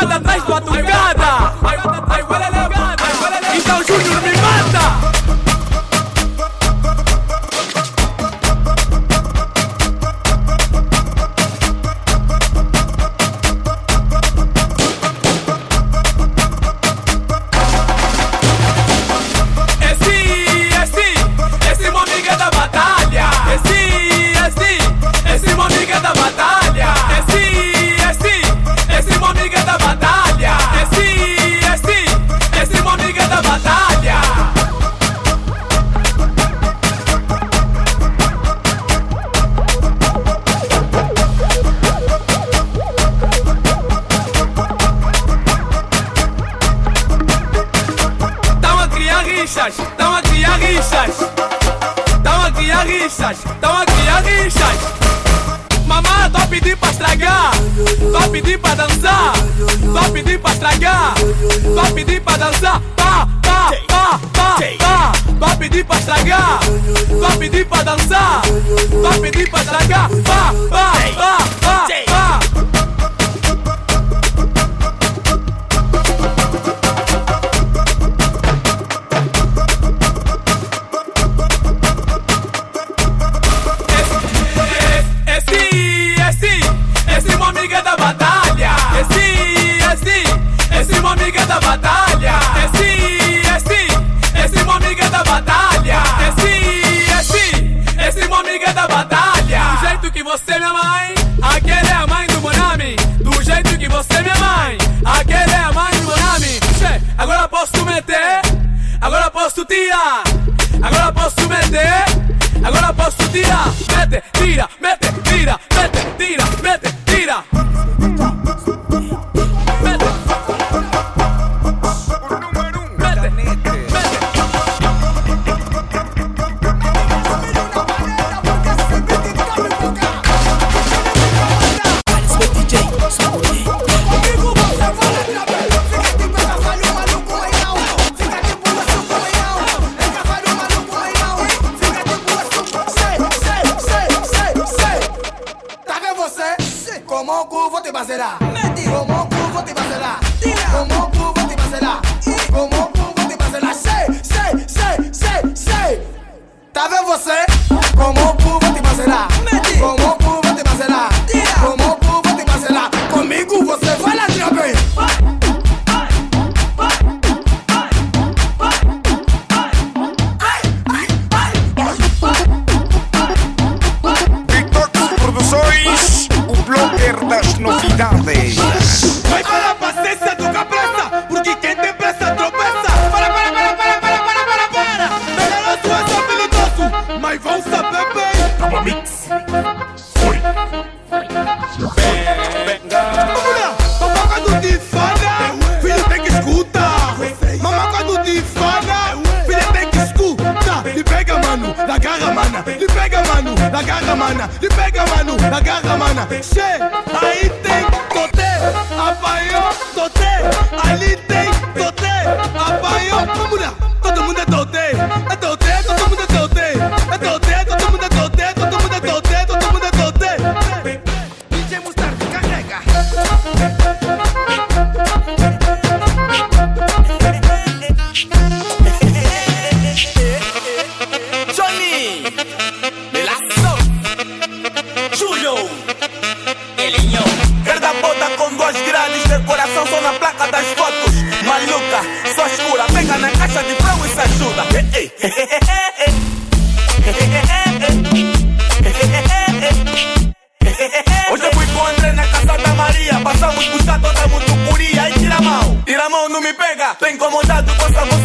madrugada atrás do madrugada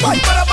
bye.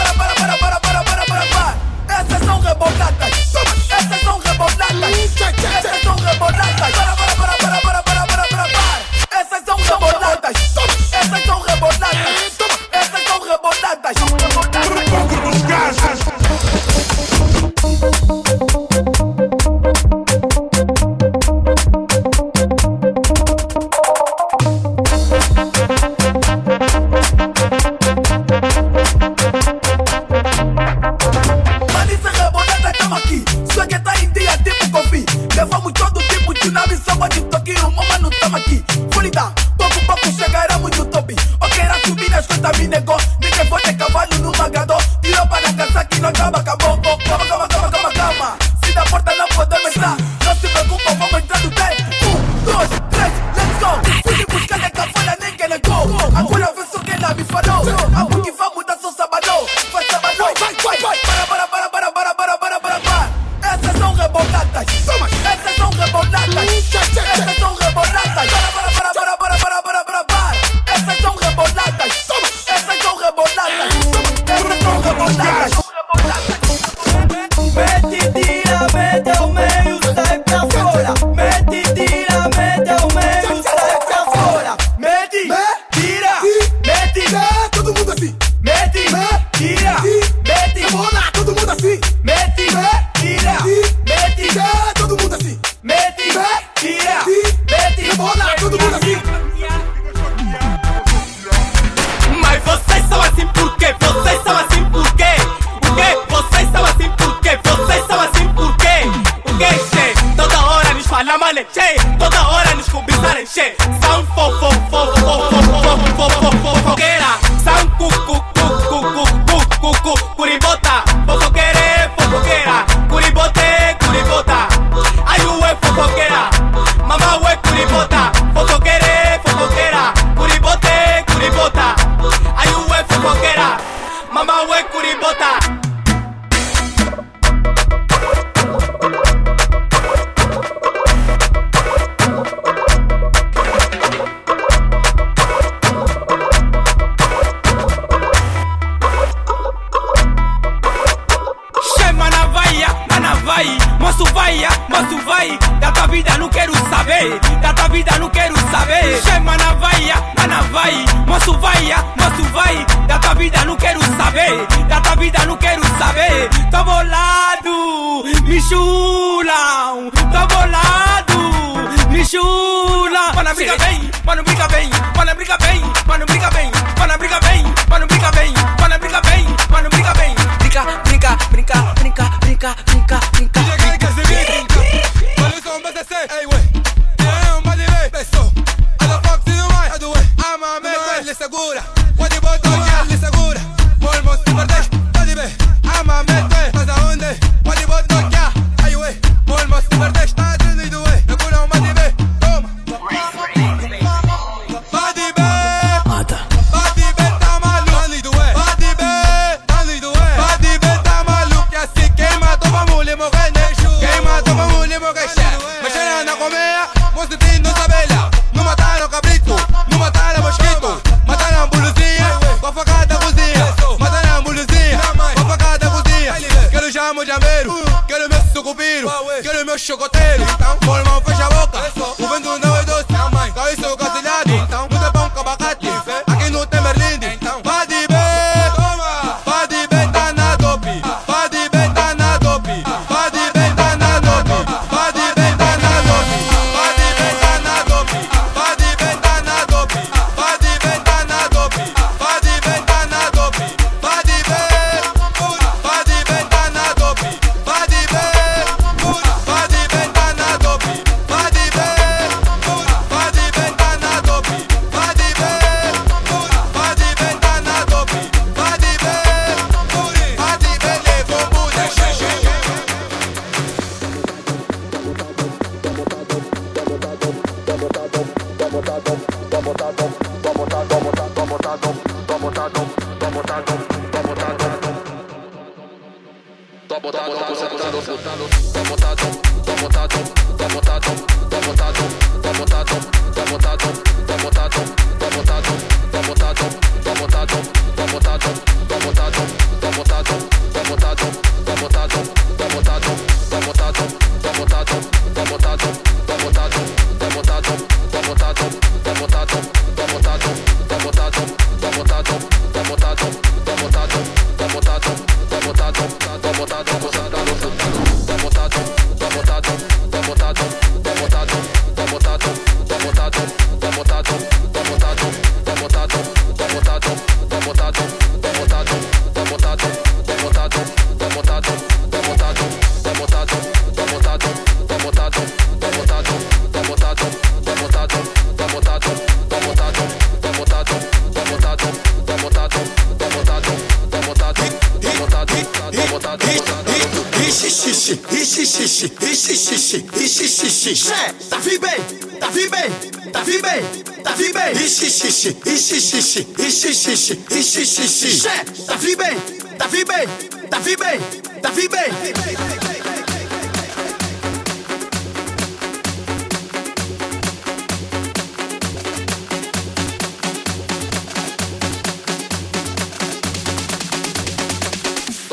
T'as vu bien, t'as vu.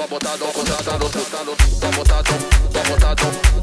Tá botado, tá botado, tá botado, tá botado.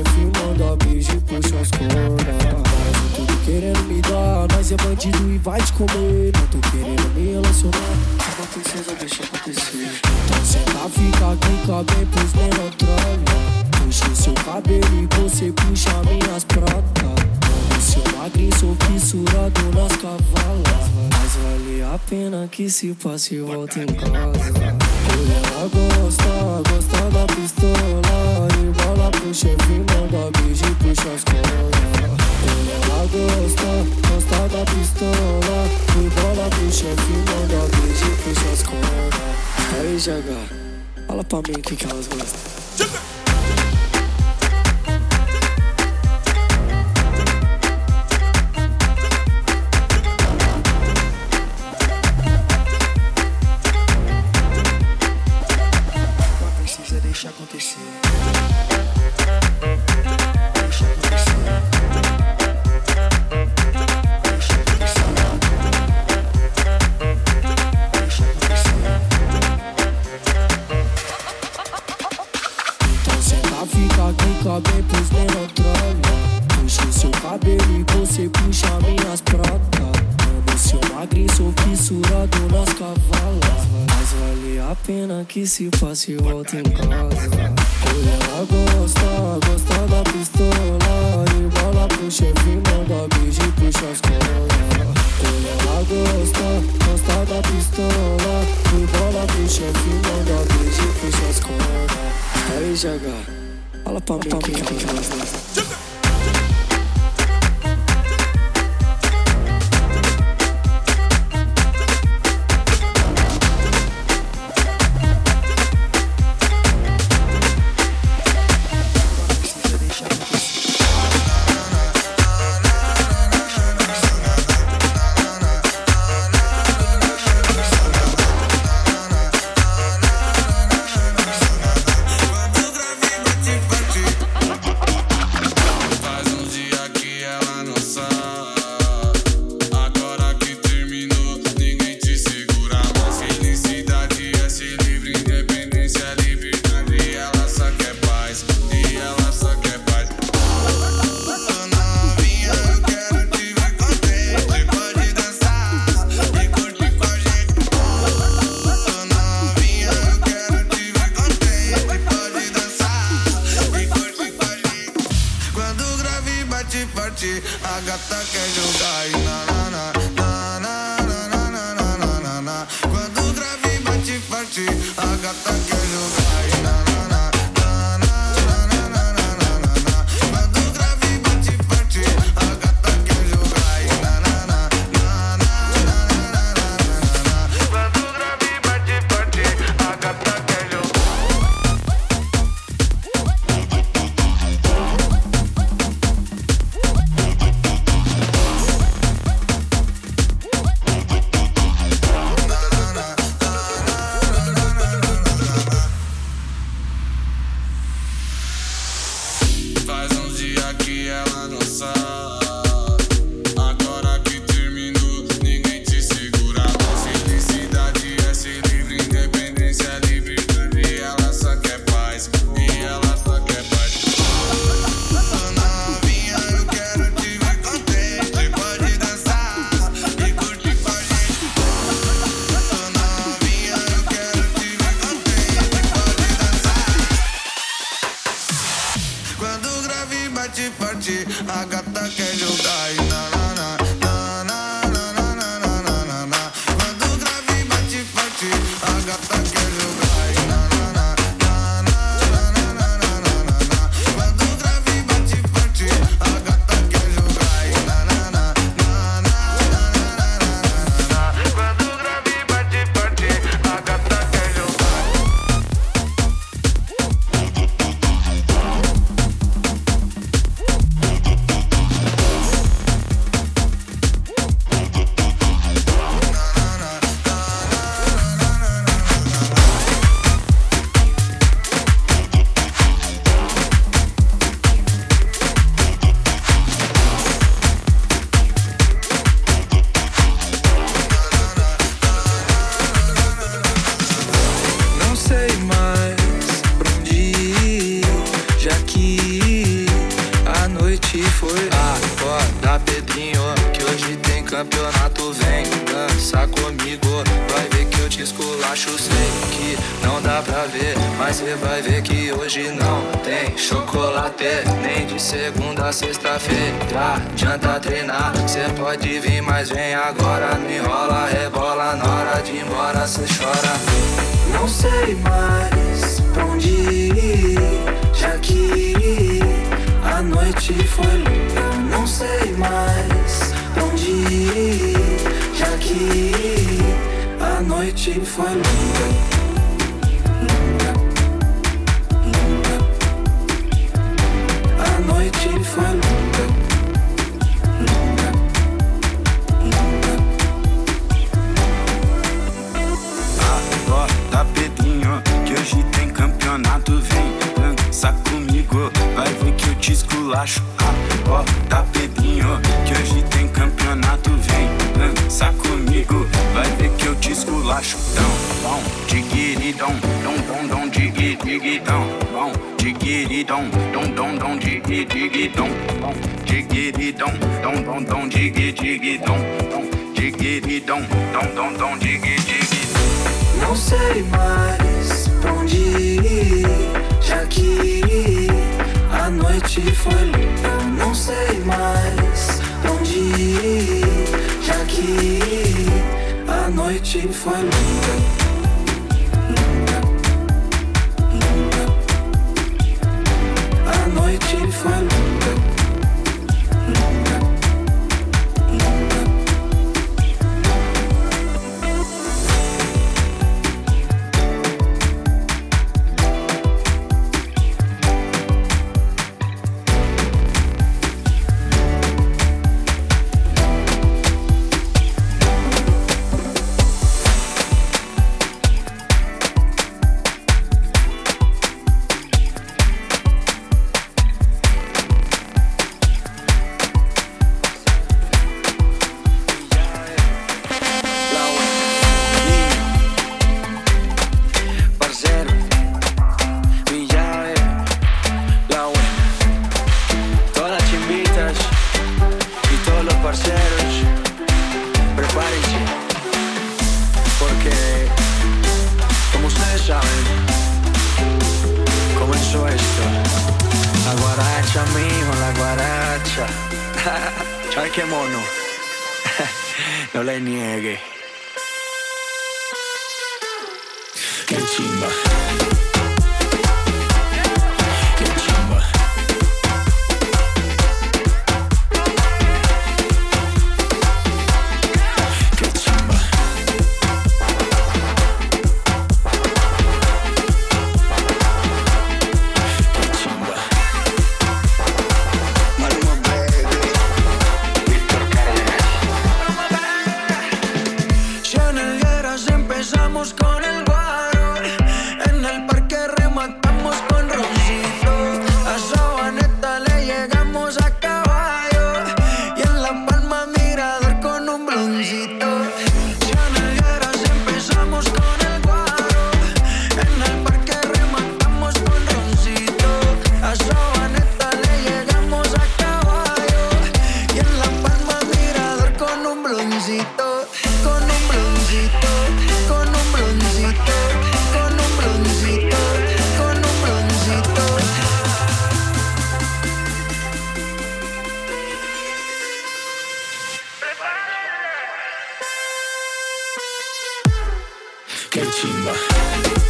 chefe manda beijo e puxa as cordas. Tudo querendo me dar, nós é bandido e vai te comer. Não tô querendo me relacionar, calma princesa, deixa acontecer. Então senta, fica aqui, cabe pros menotrolhos. Puxa o seu cabelo e você puxa minhas pratas. O seu magrinho sou fissurado nas cavalas. Mas vale a pena que se passe e volta em casa. Ela gosta, gosta da pistola ela puxa chefe, manda beijo e puxa as colas. Quando ela gosta, gosta da pistola. Rebola pro chefe, manda beijo e puxa as colas. Aí, GH, fala pra mim o que, que elas gostam. que se fosse volta em casa. Ela gosta, gostar da pistola. E bola pro chefe, manda beijo e puxa as colas. Ela gosta, gosta da pistola. E bola pro chefe, manda beijo e puxa as colas. Aí, Jagar, fala pra mim que, que, que, digidão, dom dom dom digi digidão, digididão, dom dom dom digi digidão, digididão, dom dom dom digi digidão. Não sei mais pra onde ir, já que a noite foi linda. Não sei mais pra onde ir, já que a noite foi linda. fun. ¿Sabes qué mono? no le niegue. Qué chimba. qué chimba.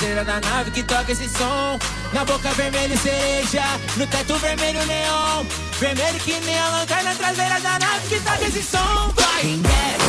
Traseira da nave que toca esse som. Na boca vermelho cereja, no teto vermelho neon. Vermelho que nem a lanterna traseira da nave que toca esse som. Vai!